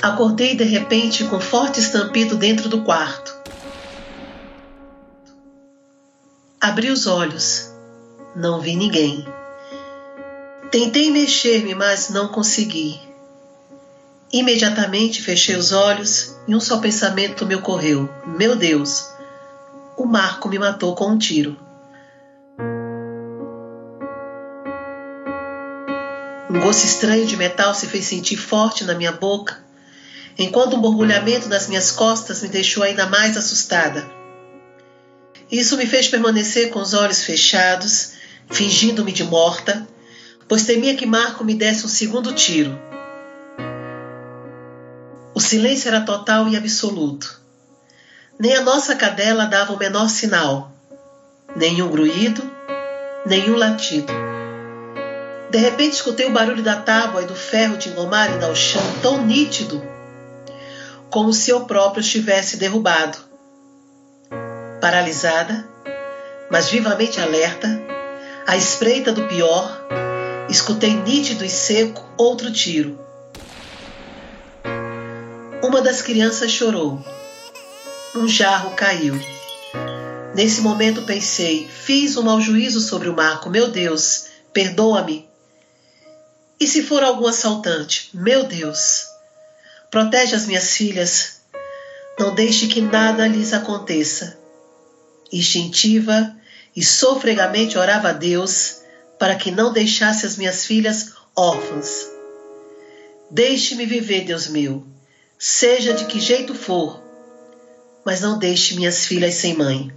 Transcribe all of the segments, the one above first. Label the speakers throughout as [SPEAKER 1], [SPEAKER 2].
[SPEAKER 1] Acordei de repente com forte estampido dentro do quarto. Abri os olhos. Não vi ninguém. Tentei mexer-me, mas não consegui. Imediatamente fechei os olhos e um só pensamento me ocorreu: Meu Deus, o Marco me matou com um tiro. Um gosto estranho de metal se fez sentir forte na minha boca, enquanto um borbulhamento nas minhas costas me deixou ainda mais assustada. Isso me fez permanecer com os olhos fechados, fingindo-me de morta, pois temia que Marco me desse um segundo tiro. O silêncio era total e absoluto. Nem a nossa cadela dava o menor sinal, nenhum gruído, nenhum latido. De repente escutei o barulho da tábua e do ferro de engomar ao chão tão nítido, como se eu próprio estivesse derrubado. Paralisada, mas vivamente alerta, à espreita do pior, escutei nítido e seco outro tiro. Uma das crianças chorou. Um jarro caiu. Nesse momento pensei: fiz um mau juízo sobre o Marco, meu Deus, perdoa-me. E se for algum assaltante, meu Deus, protege as minhas filhas, não deixe que nada lhes aconteça. Instintiva e sofregamente orava a Deus para que não deixasse as minhas filhas órfãs. Deixe-me viver, Deus meu, seja de que jeito for, mas não deixe minhas filhas sem mãe.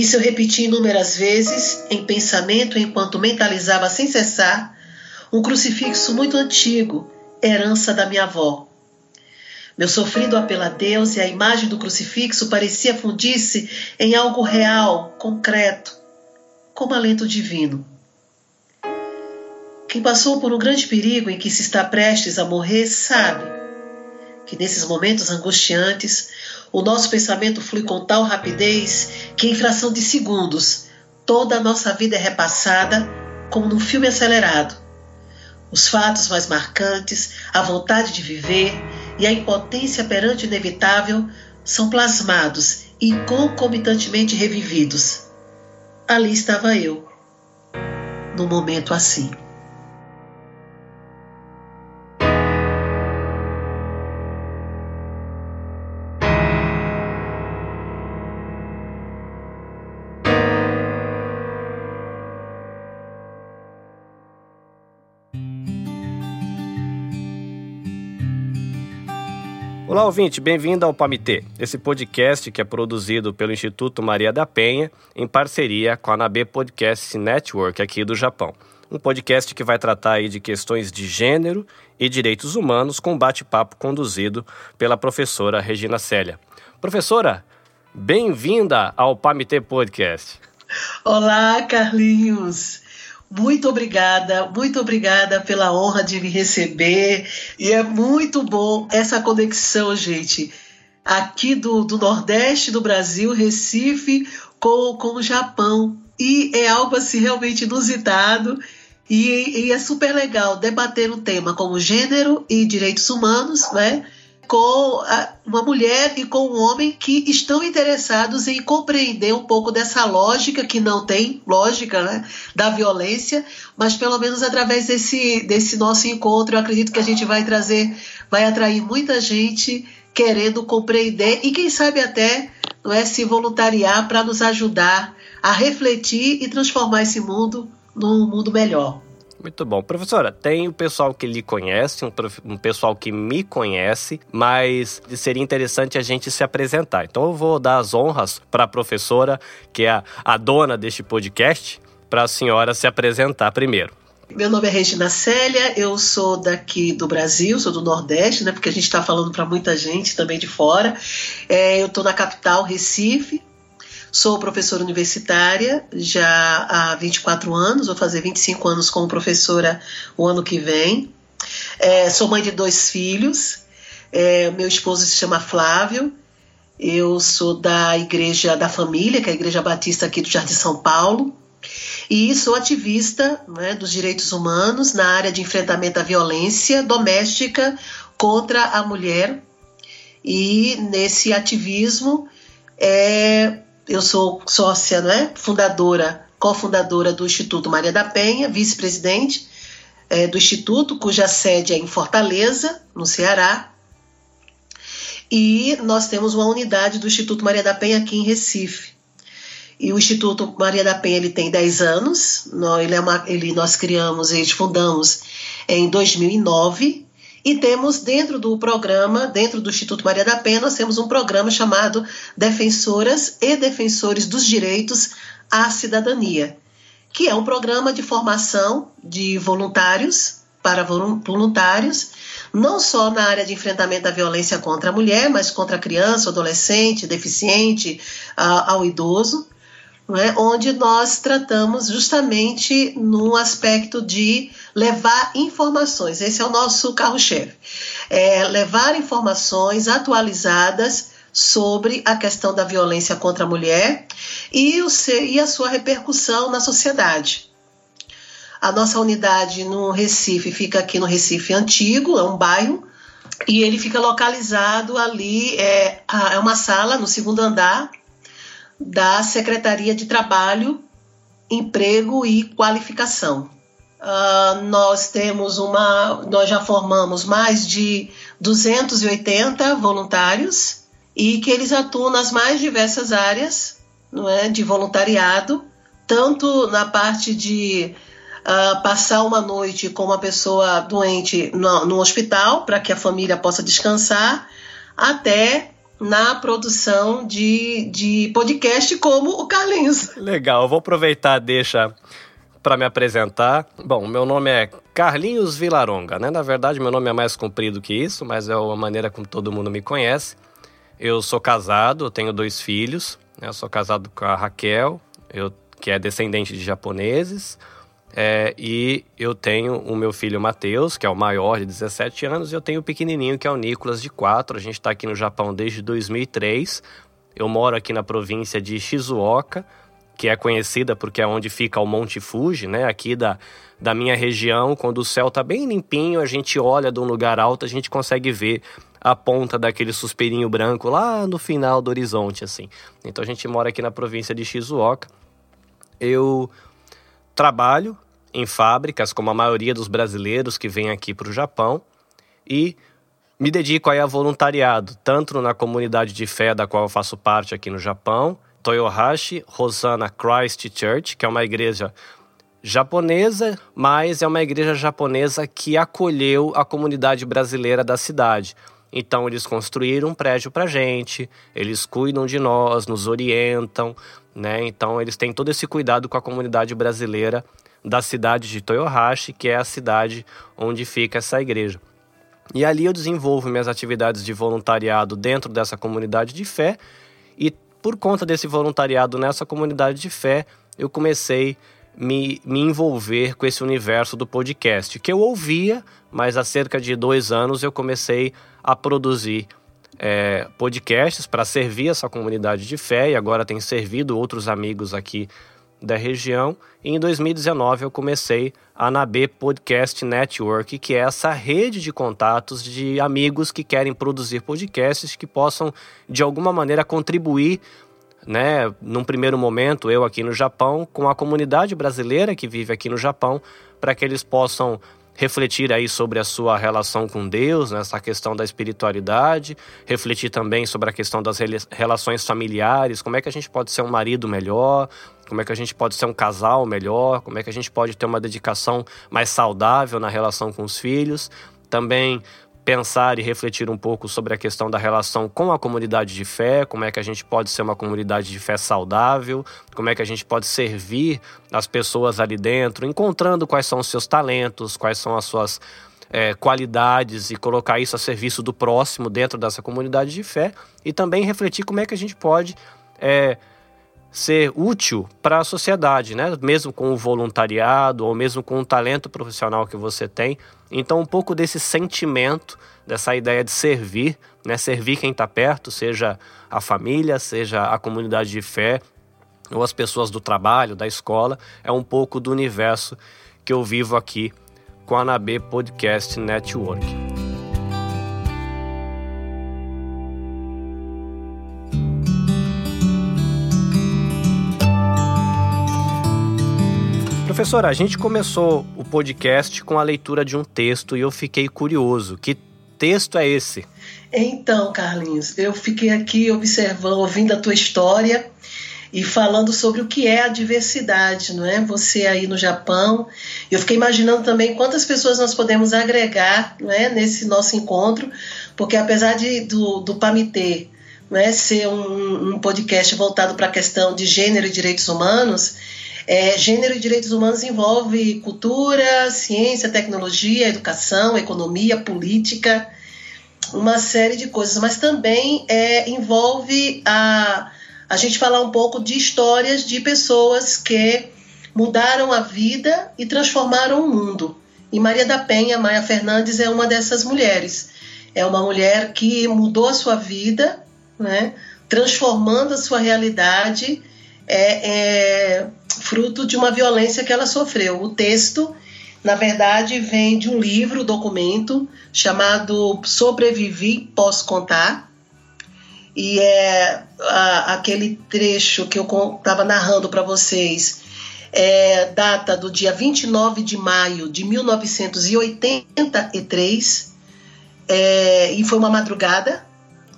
[SPEAKER 1] Isso eu repeti inúmeras vezes em pensamento enquanto mentalizava sem cessar um crucifixo muito antigo, herança da minha avó. Meu sofrido apelo a Deus e a imagem do crucifixo parecia fundir-se em algo real, concreto, como alento divino. Quem passou por um grande perigo em que se está prestes a morrer sabe que nesses momentos angustiantes o nosso pensamento flui com tal rapidez que em fração de segundos toda a nossa vida é repassada como num filme acelerado. Os fatos mais marcantes, a vontade de viver e a impotência perante o inevitável são plasmados e concomitantemente revividos. Ali estava eu, num momento assim.
[SPEAKER 2] Olá, ouvinte, bem-vindo ao Pamitê, esse podcast que é produzido pelo Instituto Maria da Penha em parceria com a Nabe Podcast Network aqui do Japão. Um podcast que vai tratar aí de questões de gênero e direitos humanos com bate-papo conduzido pela professora Regina Célia. Professora, bem-vinda ao Pamitê Podcast.
[SPEAKER 1] Olá, Carlinhos. Muito obrigada, muito obrigada pela honra de me receber. E é muito bom essa conexão, gente. Aqui do, do Nordeste do Brasil, Recife, com, com o Japão. E é algo assim realmente inusitado. E, e é super legal debater um tema como gênero e direitos humanos, né? Com uma mulher e com um homem que estão interessados em compreender um pouco dessa lógica, que não tem lógica, né, da violência, mas pelo menos através desse, desse nosso encontro, eu acredito que a gente vai trazer, vai atrair muita gente querendo compreender e quem sabe até não é, se voluntariar para nos ajudar a refletir e transformar esse mundo num mundo melhor.
[SPEAKER 2] Muito bom. Professora, tem o pessoal que lhe conhece, um, um, pessoal que me conhece, mas seria interessante a gente se apresentar. Então eu vou dar as honras para a professora, que é a, a dona deste podcast, para a senhora se apresentar primeiro.
[SPEAKER 1] Meu nome é Regina Célia, eu sou daqui do Brasil, sou do Nordeste, né? Porque a gente está falando para muita gente também de fora. É, eu estou na capital, Recife, Sou professora universitária já há 24 anos, vou fazer 25 anos como professora o ano que vem. É, sou mãe de dois filhos. É, meu esposo se chama Flávio. Eu sou da Igreja da Família, que é a Igreja Batista aqui do Jardim São Paulo. e sou ativista né, dos direitos humanos na área de enfrentamento à violência doméstica contra a mulher. E nesse ativismo, é, eu sou sócia, né, fundadora, cofundadora do Instituto Maria da Penha, vice-presidente é, do Instituto, cuja sede é em Fortaleza, no Ceará. E nós temos uma unidade do Instituto Maria da Penha aqui em Recife. E o Instituto Maria da Penha ele tem 10 anos, nós, ele é uma, ele, nós criamos e fundamos em 2009 e temos dentro do programa, dentro do Instituto Maria da Penha, nós temos um programa chamado Defensoras e Defensores dos Direitos à Cidadania, que é um programa de formação de voluntários para voluntários, não só na área de enfrentamento à violência contra a mulher, mas contra a criança, adolescente, deficiente, ao idoso né, onde nós tratamos justamente no aspecto de levar informações. Esse é o nosso carro-chefe. É levar informações atualizadas sobre a questão da violência contra a mulher e, o, e a sua repercussão na sociedade. A nossa unidade no Recife fica aqui no Recife Antigo, é um bairro, e ele fica localizado ali, é, é uma sala no segundo andar, da Secretaria de Trabalho, Emprego e Qualificação. Uh, nós temos uma, nós já formamos mais de 280 voluntários e que eles atuam nas mais diversas áreas, não é, de voluntariado, tanto na parte de uh, passar uma noite com uma pessoa doente no, no hospital para que a família possa descansar, até na produção de, de podcast como o Carlinhos.
[SPEAKER 2] Legal, vou aproveitar, deixa para me apresentar. Bom, meu nome é Carlinhos Vilaronga, né? Na verdade, meu nome é mais comprido que isso, mas é a maneira como todo mundo me conhece. Eu sou casado, tenho dois filhos. Né? Eu sou casado com a Raquel, eu, que é descendente de japoneses. É, e eu tenho o meu filho Matheus, que é o maior de 17 anos, e eu tenho o pequenininho, que é o Nicolas, de 4. A gente está aqui no Japão desde 2003. Eu moro aqui na província de Shizuoka, que é conhecida porque é onde fica o Monte Fuji, né? Aqui da, da minha região, quando o céu está bem limpinho, a gente olha de um lugar alto, a gente consegue ver a ponta daquele suspirinho branco lá no final do horizonte, assim. Então a gente mora aqui na província de Shizuoka. Eu trabalho em fábricas, como a maioria dos brasileiros que vêm aqui para o Japão, e me dedico aí a voluntariado, tanto na comunidade de fé da qual eu faço parte aqui no Japão, Toyohashi Hosanna Christ Church, que é uma igreja japonesa, mas é uma igreja japonesa que acolheu a comunidade brasileira da cidade. Então eles construíram um prédio para gente, eles cuidam de nós, nos orientam, né? Então eles têm todo esse cuidado com a comunidade brasileira da cidade de Toyohashi, que é a cidade onde fica essa igreja. E ali eu desenvolvo minhas atividades de voluntariado dentro dessa comunidade de fé e por conta desse voluntariado nessa comunidade de fé, eu comecei me, me envolver com esse universo do podcast, que eu ouvia, mas há cerca de dois anos eu comecei a produzir é, podcasts para servir essa comunidade de fé e agora tem servido outros amigos aqui da região. E em 2019 eu comecei a NAB Podcast Network, que é essa rede de contatos de amigos que querem produzir podcasts que possam de alguma maneira contribuir né, num primeiro momento, eu aqui no Japão, com a comunidade brasileira que vive aqui no Japão, para que eles possam refletir aí sobre a sua relação com Deus, nessa né, questão da espiritualidade, refletir também sobre a questão das relações familiares, como é que a gente pode ser um marido melhor, como é que a gente pode ser um casal melhor, como é que a gente pode ter uma dedicação mais saudável na relação com os filhos. Também pensar e refletir um pouco sobre a questão da relação com a comunidade de fé, como é que a gente pode ser uma comunidade de fé saudável, como é que a gente pode servir as pessoas ali dentro, encontrando quais são os seus talentos, quais são as suas é, qualidades e colocar isso a serviço do próximo dentro dessa comunidade de fé e também refletir como é que a gente pode é, ser útil para a sociedade, né? Mesmo com o voluntariado ou mesmo com o talento profissional que você tem. Então, um pouco desse sentimento, dessa ideia de servir, né? Servir quem está perto, seja a família, seja a comunidade de fé, ou as pessoas do trabalho, da escola, é um pouco do universo que eu vivo aqui com a Anabê Podcast Network. Professora, a gente começou o podcast com a leitura de um texto e eu fiquei curioso. Que texto é esse?
[SPEAKER 1] Então, Carlinhos, eu fiquei aqui observando, ouvindo a tua história e falando sobre o que é a diversidade, não é? Você aí no Japão. Eu fiquei imaginando também quantas pessoas nós podemos agregar, não é, nesse nosso encontro, porque apesar de do, do não é, ser um, um podcast voltado para a questão de gênero e direitos humanos, é, gênero e direitos humanos envolve cultura, ciência, tecnologia, educação, economia, política, uma série de coisas, mas também é, envolve a a gente falar um pouco de histórias de pessoas que mudaram a vida e transformaram o mundo. E Maria da Penha, Maia Fernandes, é uma dessas mulheres. É uma mulher que mudou a sua vida, né, transformando a sua realidade, é, é, fruto de uma violência que ela sofreu. O texto, na verdade, vem de um livro, documento, chamado Sobrevivi, Posso Contar, e é a, aquele trecho que eu estava narrando para vocês. É, data do dia 29 de maio de 1983, é, e foi uma madrugada,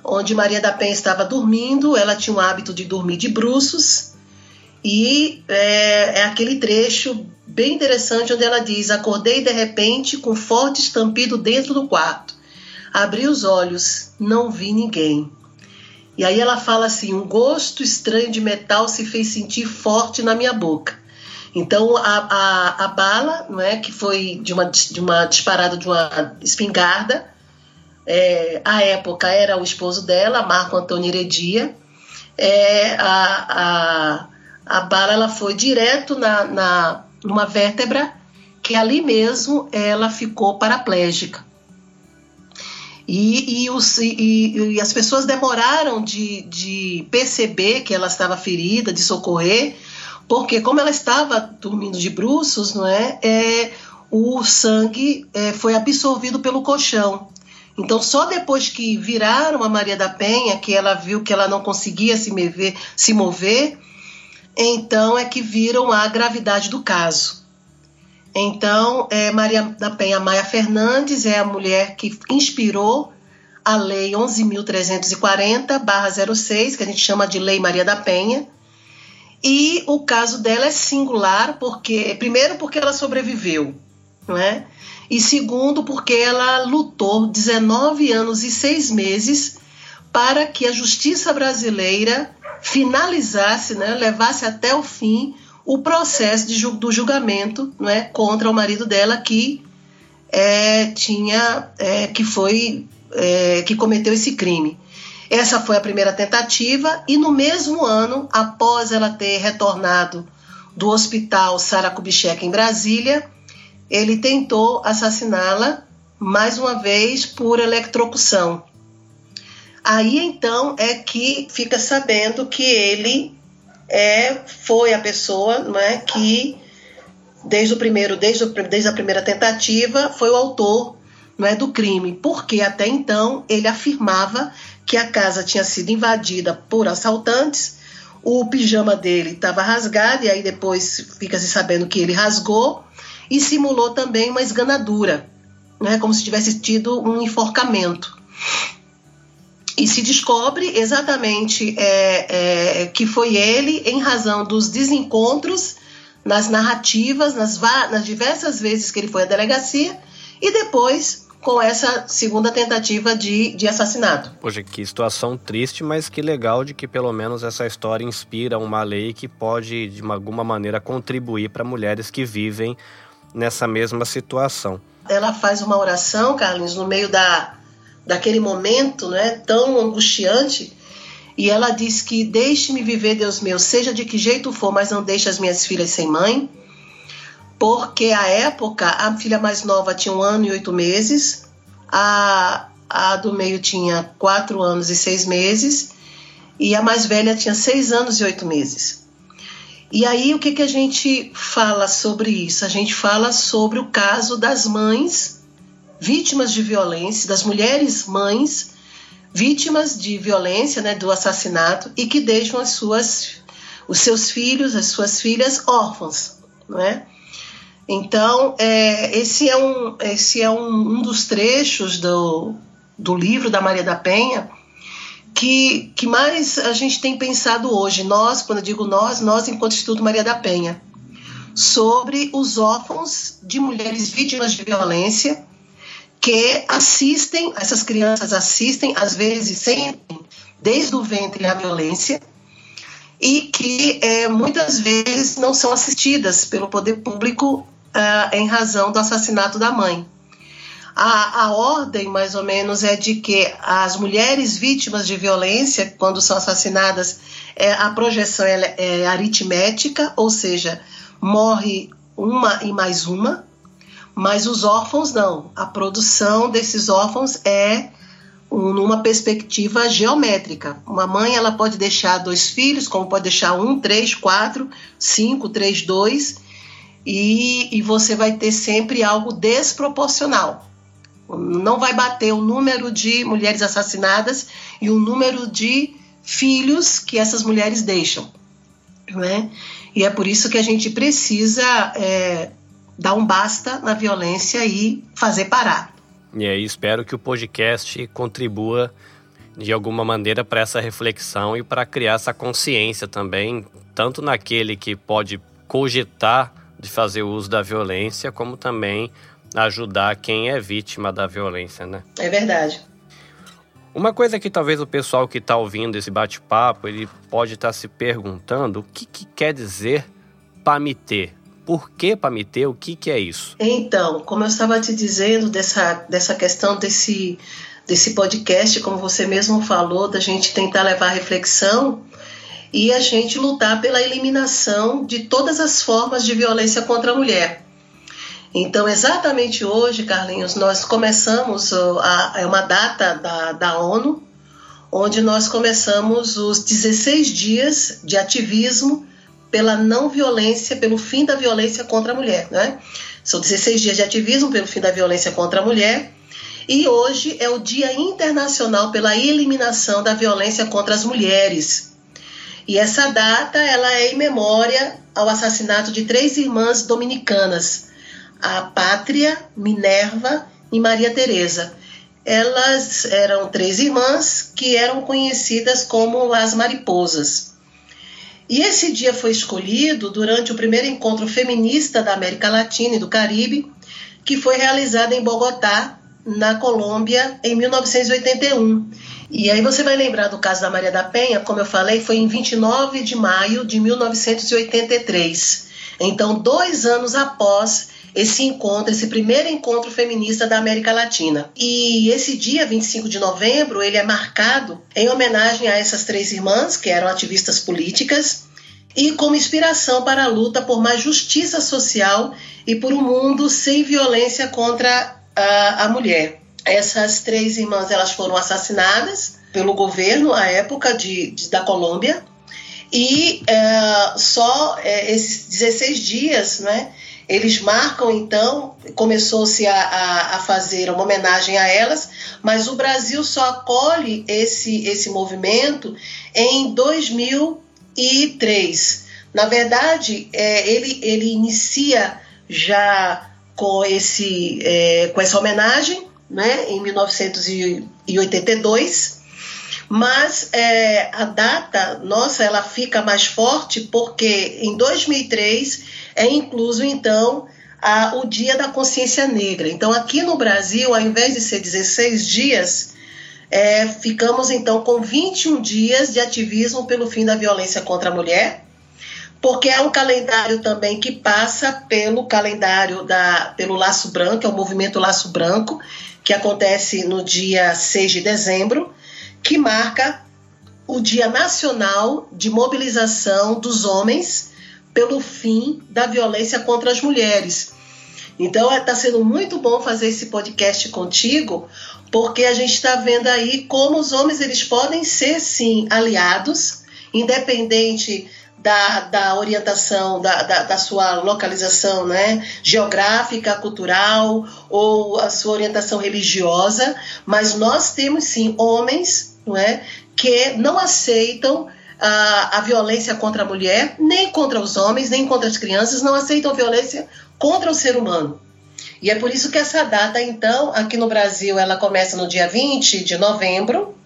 [SPEAKER 1] onde Maria da Penha estava dormindo, ela tinha o hábito de dormir de bruços, e é, é aquele trecho bem interessante onde ela diz: Acordei de repente com forte estampido dentro do quarto. Abri os olhos, não vi ninguém. E aí ela fala assim: um gosto estranho de metal se fez sentir forte na minha boca. Então a, a, a bala, não é, que foi de uma, de uma disparada de uma espingarda, é, à época era o esposo dela, Marco Antônio Heredia. É, a, a, a bala ela foi direto na, na numa vértebra que ali mesmo ela ficou paraplégica. E, e, os, e, e, as pessoas demoraram de, de perceber que ela estava ferida, de socorrer, porque como ela estava dormindo de bruços, não é, é o sangue é, foi absorvido pelo colchão. Então, só depois que viraram a Maria da Penha, que ela viu que ela não conseguia se mover, se mover então é que viram a gravidade do caso. Então, é, Maria da Penha Maia Fernandes é a mulher que inspirou a Lei 11.340-06, que a gente chama de Lei Maria da Penha. E o caso dela é singular, porque primeiro porque ela sobreviveu, não é? E segundo porque ela lutou 19 anos e 6 meses para que a justiça brasileira finalizasse, né, levasse até o fim o processo de, do julgamento é, contra o marido dela que é, tinha é, que foi é, que cometeu esse crime. Essa foi a primeira tentativa e no mesmo ano, após ela ter retornado do hospital Sara Kubitschek em Brasília, ele tentou assassiná-la mais uma vez por eletrocução. Aí então é que fica sabendo que ele é, foi a pessoa não é, que, desde o primeiro, desde, desde a primeira tentativa, foi o autor não é, do crime, porque até então ele afirmava que a casa tinha sido invadida por assaltantes, o pijama dele estava rasgado, e aí depois fica-se sabendo que ele rasgou, e simulou também uma esganadura, né, como se tivesse tido um enforcamento e se descobre exatamente é, é, que foi ele em razão dos desencontros nas narrativas, nas, nas diversas vezes que ele foi à delegacia e depois com essa segunda tentativa de, de assassinato.
[SPEAKER 2] Poxa, que situação triste, mas que legal de que pelo menos essa história inspira uma lei que pode, de alguma maneira, contribuir para mulheres que vivem nessa mesma situação.
[SPEAKER 1] Ela faz uma oração, Carlinhos, no meio da, daquele momento né, tão angustiante. E ela diz que deixe-me viver, Deus meu, seja de que jeito for, mas não deixe as minhas filhas sem mãe. Porque a época, a filha mais nova tinha um ano e oito meses, a, a do meio tinha quatro anos e seis meses, e a mais velha tinha seis anos e oito meses. E aí o que, que a gente fala sobre isso? A gente fala sobre o caso das mães vítimas de violência, das mulheres mães vítimas de violência, né, do assassinato e que deixam as suas os seus filhos, as suas filhas órfãos, não é? Então, é, esse é, um, esse é um, um dos trechos do, do livro da Maria da Penha que, que mais a gente tem pensado hoje, nós, quando eu digo nós, nós enquanto Instituto Maria da Penha, sobre os órfãos de mulheres vítimas de violência que assistem, essas crianças assistem, às vezes sentem desde o ventre a violência e que é, muitas vezes não são assistidas pelo poder público uh, em razão do assassinato da mãe. A, a ordem, mais ou menos, é de que as mulheres vítimas de violência, quando são assassinadas, é, a projeção é, é aritmética, ou seja, morre uma e mais uma, mas os órfãos não. A produção desses órfãos é numa perspectiva geométrica. Uma mãe ela pode deixar dois filhos, como pode deixar um, três, quatro, cinco, três, dois, e, e você vai ter sempre algo desproporcional não vai bater o número de mulheres assassinadas e o número de filhos que essas mulheres deixam. Né? E é por isso que a gente precisa é, dar um basta na violência e fazer parar.
[SPEAKER 2] E aí espero que o podcast contribua de alguma maneira para essa reflexão e para criar essa consciência também, tanto naquele que pode cogitar de fazer uso da violência, como também ajudar quem é vítima da violência, né?
[SPEAKER 1] É verdade.
[SPEAKER 2] Uma coisa que talvez o pessoal que está ouvindo esse bate-papo, ele pode estar tá se perguntando o que, que quer dizer PAMITê? Por que PAMITê? O que, que é isso?
[SPEAKER 1] Então, como eu estava te dizendo dessa, dessa questão desse, desse podcast, como você mesmo falou, da gente tentar levar reflexão e a gente lutar pela eliminação de todas as formas de violência contra a mulher. Então, exatamente hoje, Carlinhos, nós começamos é uma data da, da ONU, onde nós começamos os 16 dias de ativismo pela não violência, pelo fim da violência contra a mulher. Né? São 16 dias de ativismo pelo fim da violência contra a mulher. E hoje é o Dia Internacional pela Eliminação da Violência contra as Mulheres. E essa data ela é em memória ao assassinato de três irmãs dominicanas, a Pátria, Minerva e Maria Teresa. Elas eram três irmãs que eram conhecidas como as mariposas. E esse dia foi escolhido durante o primeiro encontro feminista da América Latina e do Caribe, que foi realizado em Bogotá, na Colômbia, em 1981. E aí você vai lembrar do caso da Maria da Penha, como eu falei, foi em 29 de maio de 1983. Então, dois anos após esse encontro, esse primeiro encontro feminista da América Latina. E esse dia, 25 de novembro, ele é marcado em homenagem a essas três irmãs, que eram ativistas políticas, e como inspiração para a luta por mais justiça social e por um mundo sem violência contra a, a mulher. Essas três irmãs elas foram assassinadas pelo governo à época de, de da Colômbia e é, só é, esses 16 dias, né, eles marcam, então, começou-se a, a, a, fazer uma homenagem a elas, mas o Brasil só acolhe esse, esse movimento em 2003. Na verdade, é, ele, ele inicia já com, esse, é, com essa homenagem, né, em 1982, mas é, a data, nossa, ela fica mais forte porque em 2003 é incluso então a, o Dia da Consciência Negra. Então aqui no Brasil, ao invés de ser 16 dias, é, ficamos então com 21 dias de ativismo pelo fim da violência contra a mulher, porque é um calendário também que passa pelo calendário da pelo Laço Branco, é o movimento Laço Branco, que acontece no dia 6 de dezembro que marca o Dia Nacional de Mobilização dos Homens pelo fim da violência contra as mulheres. Então está sendo muito bom fazer esse podcast contigo, porque a gente está vendo aí como os homens eles podem ser sim aliados, independente da, da orientação, da, da, da, sua localização né, geográfica, cultural ou a sua orientação religiosa, mas nós temos sim homens não é, que não aceitam a, a violência contra a mulher, nem contra os homens, nem contra as crianças, não aceitam violência contra o ser humano. E é por isso que essa data, então, aqui no Brasil, ela começa no dia 20 de novembro,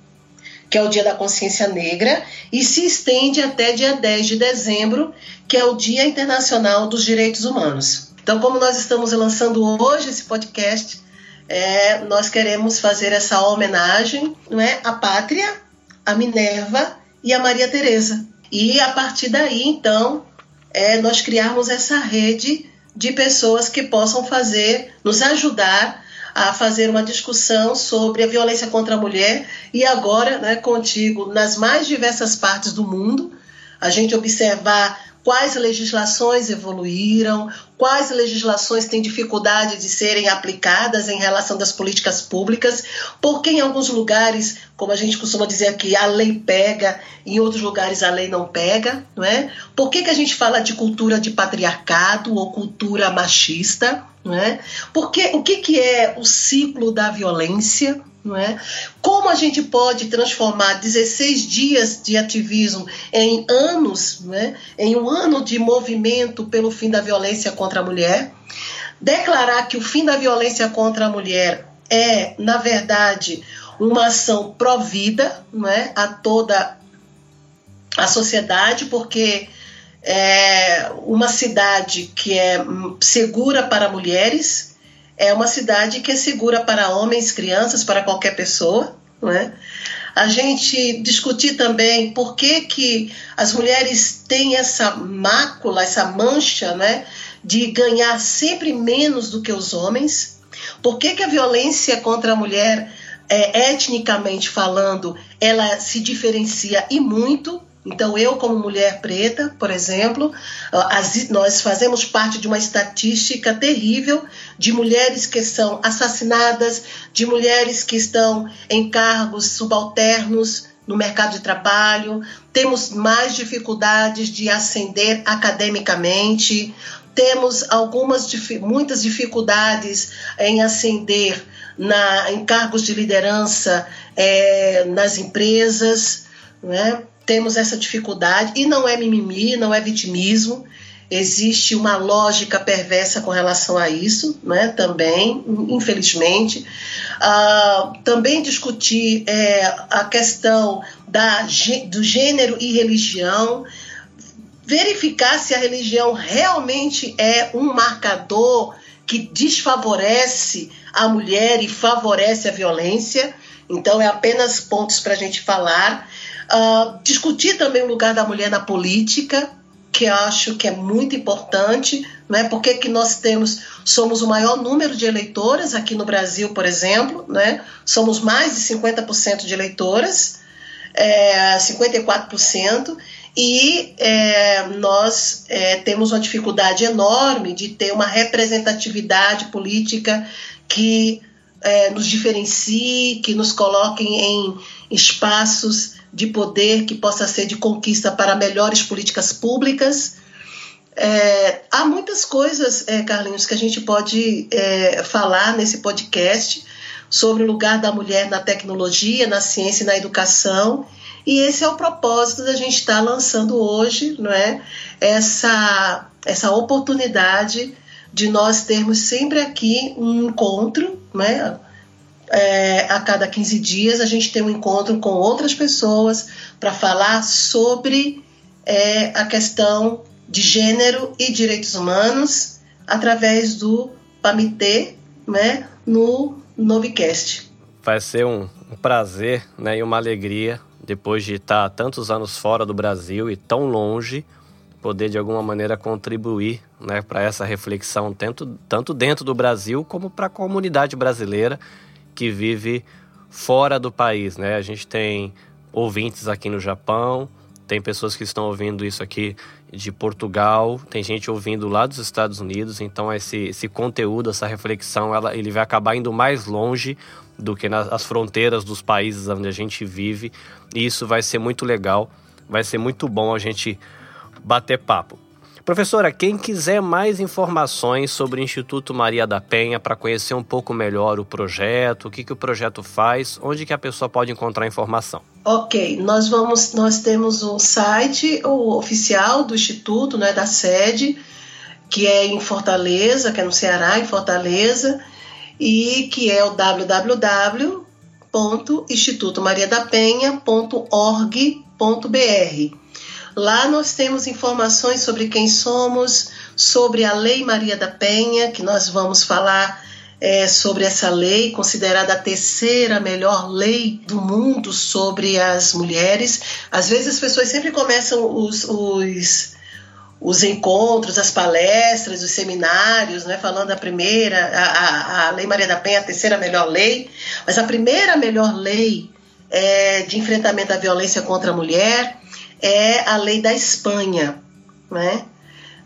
[SPEAKER 1] que é o Dia da Consciência Negra, e se estende até dia 10 de dezembro, que é o Dia Internacional dos Direitos Humanos. Então, como nós estamos lançando hoje esse podcast, é, nós queremos fazer essa homenagem não é, à pátria, à Minerva e à Maria Teresa. E a partir daí, então, é, nós criarmos essa rede de pessoas que possam fazer, nos ajudar a fazer uma discussão sobre a violência contra a mulher e agora, né, contigo, nas mais diversas partes do mundo, a gente observar quais legislações evoluíram, quais legislações têm dificuldade de serem aplicadas em relação das políticas públicas, porque em alguns lugares, como a gente costuma dizer aqui, a lei pega, em outros lugares a lei não pega, não é? Por que, que a gente fala de cultura de patriarcado ou cultura machista, não é? Porque o que, que é o ciclo da violência? É? Como a gente pode transformar 16 dias de ativismo em anos, é? em um ano de movimento pelo fim da violência contra a mulher? Declarar que o fim da violência contra a mulher é, na verdade, uma ação pró-vida não é? a toda a sociedade, porque é uma cidade que é segura para mulheres, é uma cidade que é segura para homens, crianças, para qualquer pessoa, não é? A gente discutir também por que, que as mulheres têm essa mácula, essa mancha, né, de ganhar sempre menos do que os homens. Por que, que a violência contra a mulher, é, etnicamente falando, ela se diferencia e muito? Então, eu, como mulher preta, por exemplo, as, nós fazemos parte de uma estatística terrível de mulheres que são assassinadas, de mulheres que estão em cargos subalternos no mercado de trabalho, temos mais dificuldades de ascender academicamente, temos algumas muitas dificuldades em ascender na, em cargos de liderança é, nas empresas, né? temos essa dificuldade, e não é mimimi, não é vitimismo, existe uma lógica perversa com relação a isso, né, também, infelizmente. Uh, também discutir é, a questão da, do gênero e religião, verificar se a religião realmente é um marcador que desfavorece a mulher e favorece a violência. Então, é apenas pontos para a gente falar. Uh, discutir também o lugar da mulher na política, que acho que é muito importante, né? porque que nós temos, somos o maior número de eleitoras aqui no Brasil, por exemplo, né? somos mais de 50% de eleitoras, é, 54%, e é, nós é, temos uma dificuldade enorme de ter uma representatividade política que é, nos diferencie, que nos coloque em espaços de poder que possa ser de conquista para melhores políticas públicas. É, há muitas coisas, é, Carlinhos, que a gente pode é, falar nesse podcast sobre o lugar da mulher na tecnologia, na ciência e na educação. E esse é o propósito da gente estar lançando hoje, não é? Essa, essa oportunidade de nós termos sempre aqui um encontro, né? é, a cada 15 dias a gente tem um encontro com outras pessoas para falar sobre é, a questão de gênero e direitos humanos através do PAMITê né, no Novicast.
[SPEAKER 2] Vai ser um, um prazer né, e uma alegria, depois de estar tantos anos fora do Brasil e tão longe, poder de alguma maneira contribuir né, para essa reflexão, tanto, tanto dentro do Brasil como para a comunidade brasileira que vive fora do país, né? A gente tem ouvintes aqui no Japão, tem pessoas que estão ouvindo isso aqui de Portugal, tem gente ouvindo lá dos Estados Unidos, então esse, esse conteúdo, essa reflexão, ela, ele vai acabar indo mais longe do que nas fronteiras dos países onde a gente vive, e isso vai ser muito legal, vai ser muito bom a gente bater papo. Professora, quem quiser mais informações sobre o Instituto Maria da Penha para conhecer um pouco melhor o projeto, o que, que o projeto faz, onde que a pessoa pode encontrar informação?
[SPEAKER 1] Ok, nós vamos, nós temos um site o oficial do Instituto, né, da sede, que é em Fortaleza, que é no Ceará, em Fortaleza, e que é o www.institutomariadapenha.org.br. Lá nós temos informações sobre quem somos, sobre a Lei Maria da Penha, que nós vamos falar é, sobre essa lei, considerada a terceira melhor lei do mundo sobre as mulheres. Às vezes as pessoas sempre começam os, os, os encontros, as palestras, os seminários, né, falando a primeira, a, a, Lei Maria da Penha, a terceira melhor lei, mas a primeira melhor lei é, de enfrentamento à violência contra a mulher é a lei da Espanha, né?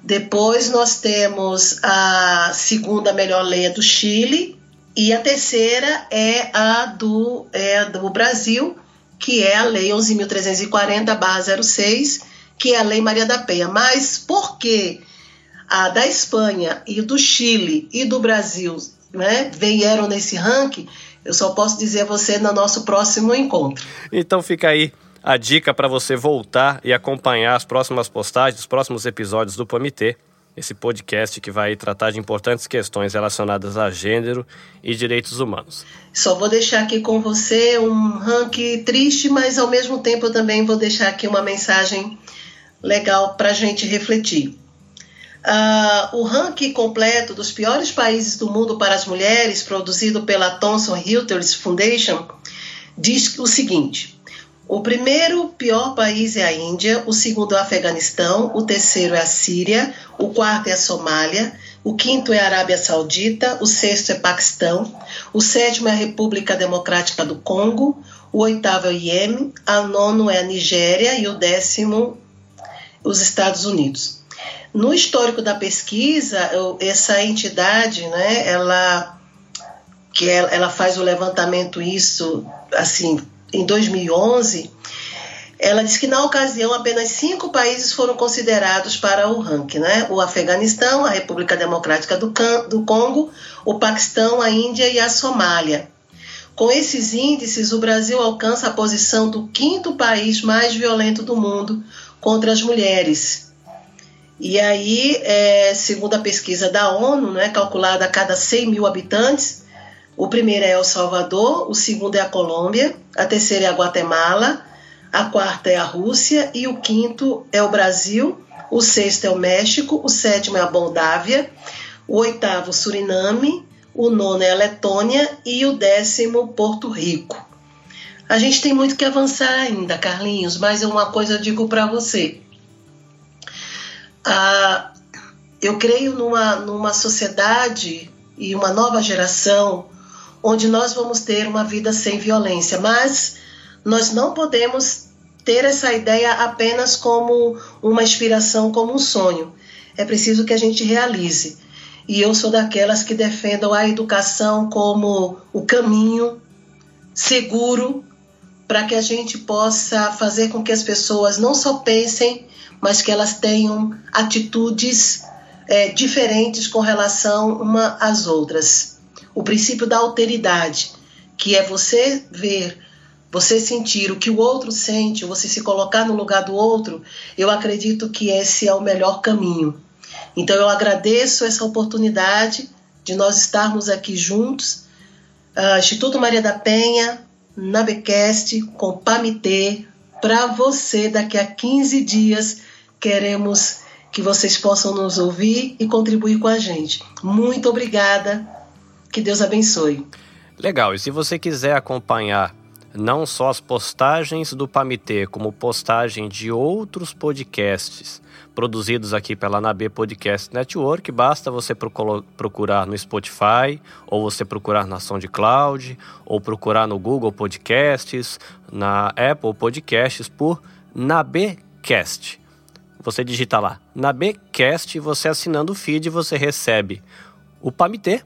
[SPEAKER 1] Depois nós temos a segunda melhor lei do Chile e a terceira é a do, é do Brasil, que é a lei 11.340/06, que é a lei Maria da Penha. Mas por que a da Espanha e do Chile e do Brasil né, vieram nesse ranking? Eu só posso dizer a você no nosso próximo encontro.
[SPEAKER 2] Então fica aí a dica para você voltar e acompanhar as próximas postagens, os próximos episódios do PAMITê, esse podcast que vai tratar de importantes questões relacionadas a gênero e direitos humanos.
[SPEAKER 1] Só vou deixar aqui com você um ranking triste, mas ao mesmo tempo eu também vou deixar aqui uma mensagem legal para a gente refletir. Uh, o ranking completo dos piores países do mundo para as mulheres, produzido pela Thomson Reuters Foundation, diz o seguinte: o primeiro pior país é a Índia, o segundo é o Afeganistão, o terceiro é a Síria, o quarto é a Somália, o quinto é a Arábia Saudita, o sexto é Paquistão, o sétimo é a República Democrática do Congo, o oitavo é o Iêmen, a nono é a Nigéria e o décimo os Estados Unidos. No histórico da pesquisa, essa entidade, né, ela que ela faz o levantamento isso assim em 2011, ela diz que na ocasião apenas cinco países foram considerados para o ranking, né? O Afeganistão, a República Democrática do, do Congo, o Paquistão, a Índia e a Somália. Com esses índices, o Brasil alcança a posição do quinto país mais violento do mundo contra as mulheres. E aí, é, segundo a pesquisa da ONU, né, calculada a cada 100 mil habitantes, o primeiro é El Salvador, o segundo é a Colômbia, a terceira é a Guatemala, a quarta é a Rússia e o quinto é o Brasil, o sexto é o México, o sétimo é a Moldávia, o oitavo Suriname, o nono é a Letônia e o décimo Porto Rico. A gente tem muito que avançar ainda, Carlinhos, mas uma coisa eu digo para você. Ah, eu creio numa, numa sociedade e uma nova geração onde nós vamos ter uma vida sem violência, mas nós não podemos ter essa ideia apenas como uma inspiração, como um sonho. É preciso que a gente realize. E eu sou daquelas que defendam a educação como o caminho seguro para que a gente possa fazer com que as pessoas não só pensem, mas que elas tenham atitudes é, diferentes com relação uma às outras o princípio da alteridade, que é você ver, você sentir o que o outro sente, você se colocar no lugar do outro, eu acredito que esse é o melhor caminho. Então eu agradeço essa oportunidade de nós estarmos aqui juntos, uh, Instituto Maria da Penha, na Becast, com Pamitê, para você daqui a 15 dias queremos que vocês possam nos ouvir e contribuir com a gente. Muito obrigada que Deus abençoe.
[SPEAKER 2] Legal, e se você quiser acompanhar não só as postagens do Pamitê, como postagem de outros podcasts produzidos aqui pela NAB Podcast Network, basta você procurar no Spotify, ou você procurar na SoundCloud, ou procurar no Google Podcasts, na Apple Podcasts por NABcast. Você digita lá, NABcast, você assinando o feed, você recebe o Pamitê,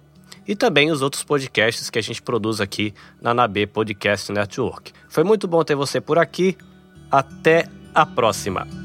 [SPEAKER 2] e também os outros podcasts que a gente produz aqui na NAB Podcast Network. Foi muito bom ter você por aqui. Até a próxima!